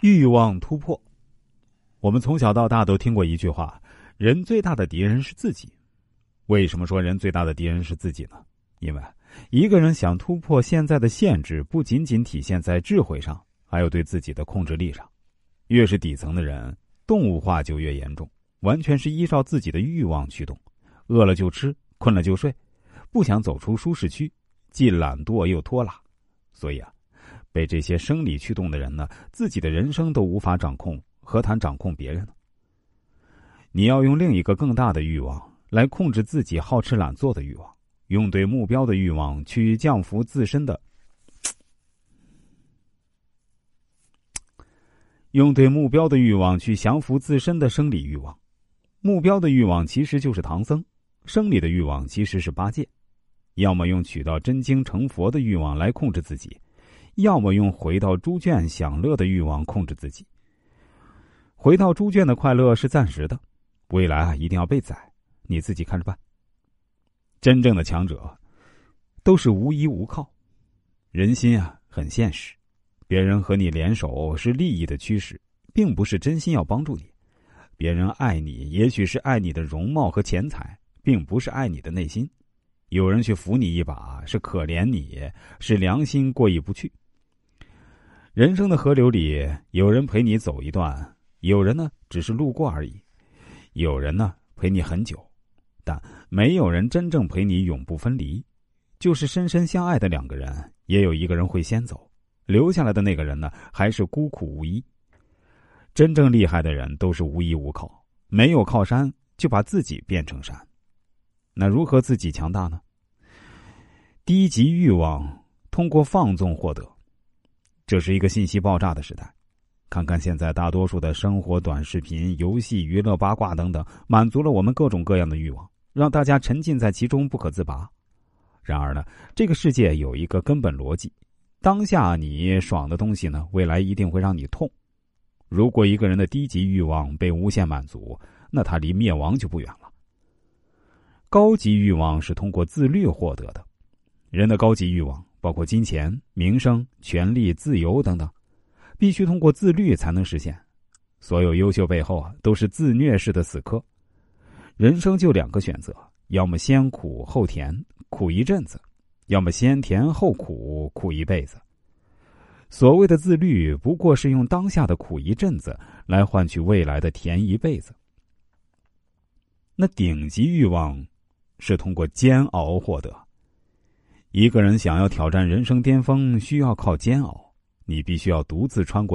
欲望突破。我们从小到大都听过一句话：“人最大的敌人是自己。”为什么说人最大的敌人是自己呢？因为一个人想突破现在的限制，不仅仅体现在智慧上，还有对自己的控制力上。越是底层的人，动物化就越严重，完全是依照自己的欲望驱动，饿了就吃，困了就睡，不想走出舒适区，既懒惰又拖拉。所以啊。被这些生理驱动的人呢，自己的人生都无法掌控，何谈掌控别人呢？你要用另一个更大的欲望来控制自己好吃懒做的欲望，用对目标的欲望去降服自身的，用对目标的欲望去降服自身的生理欲望。目标的欲望其实就是唐僧，生理的欲望其实是八戒。要么用取到真经成佛的欲望来控制自己。要么用回到猪圈享乐的欲望控制自己。回到猪圈的快乐是暂时的，未来啊一定要被宰，你自己看着办。真正的强者，都是无依无靠。人心啊很现实，别人和你联手是利益的驱使，并不是真心要帮助你。别人爱你，也许是爱你的容貌和钱财，并不是爱你的内心。有人去扶你一把，是可怜你，是良心过意不去。人生的河流里，有人陪你走一段，有人呢只是路过而已，有人呢陪你很久，但没有人真正陪你永不分离。就是深深相爱的两个人，也有一个人会先走，留下来的那个人呢，还是孤苦无依。真正厉害的人都是无依无靠，没有靠山就把自己变成山。那如何自己强大呢？低级欲望通过放纵获得。这是一个信息爆炸的时代，看看现在大多数的生活短视频、游戏、娱乐、八卦等等，满足了我们各种各样的欲望，让大家沉浸在其中不可自拔。然而呢，这个世界有一个根本逻辑：当下你爽的东西呢，未来一定会让你痛。如果一个人的低级欲望被无限满足，那他离灭亡就不远了。高级欲望是通过自律获得的，人的高级欲望。包括金钱、名声、权力、自由等等，必须通过自律才能实现。所有优秀背后啊，都是自虐式的死磕。人生就两个选择：要么先苦后甜，苦一阵子；要么先甜后苦，苦一辈子。所谓的自律，不过是用当下的苦一阵子来换取未来的甜一辈子。那顶级欲望，是通过煎熬获得。一个人想要挑战人生巅峰，需要靠煎熬。你必须要独自穿过。